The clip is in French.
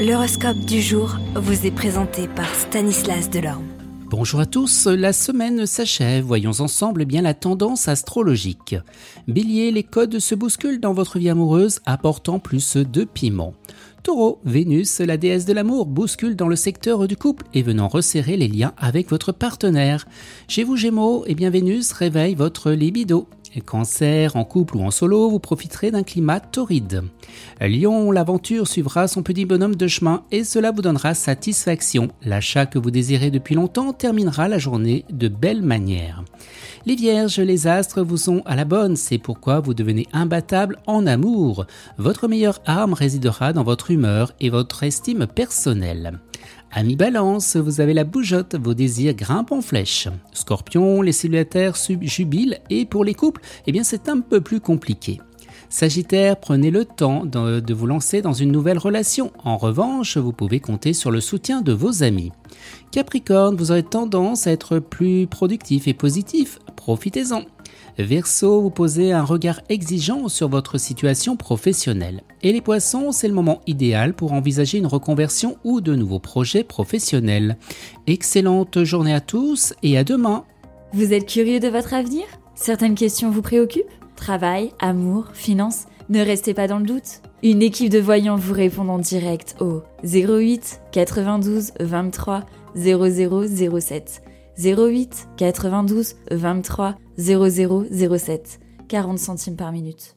L'horoscope du jour vous est présenté par Stanislas Delorme. Bonjour à tous, la semaine s'achève, voyons ensemble bien la tendance astrologique. Bélier, les codes se bousculent dans votre vie amoureuse, apportant plus de piment. Taureau, Vénus, la déesse de l'amour, bouscule dans le secteur du couple et venant resserrer les liens avec votre partenaire. Chez vous Gémeaux, eh bien Vénus réveille votre libido. Cancer, en couple ou en solo, vous profiterez d'un climat torride. Lion, l'aventure suivra son petit bonhomme de chemin et cela vous donnera satisfaction. L'achat que vous désirez depuis longtemps terminera la journée de belle manière. Les vierges, les astres vous sont à la bonne, c'est pourquoi vous devenez imbattable en amour. Votre meilleure arme résidera dans votre humeur et votre estime personnelle. Ami Balance, vous avez la bougeotte, vos désirs grimpent en flèche. Scorpion, les célibataires jubilent et pour les couples, eh bien c'est un peu plus compliqué. Sagittaire, prenez le temps de vous lancer dans une nouvelle relation. En revanche, vous pouvez compter sur le soutien de vos amis. Capricorne, vous aurez tendance à être plus productif et positif. Profitez-en. Verseau, vous posez un regard exigeant sur votre situation professionnelle. Et les poissons, c'est le moment idéal pour envisager une reconversion ou de nouveaux projets professionnels. Excellente journée à tous et à demain. Vous êtes curieux de votre avenir? Certaines questions vous préoccupent? Travail, amour, finances Ne restez pas dans le doute. Une équipe de voyants vous répond en direct au 08 92 23 0007. 08 92 23 0007, 40 centimes par minute.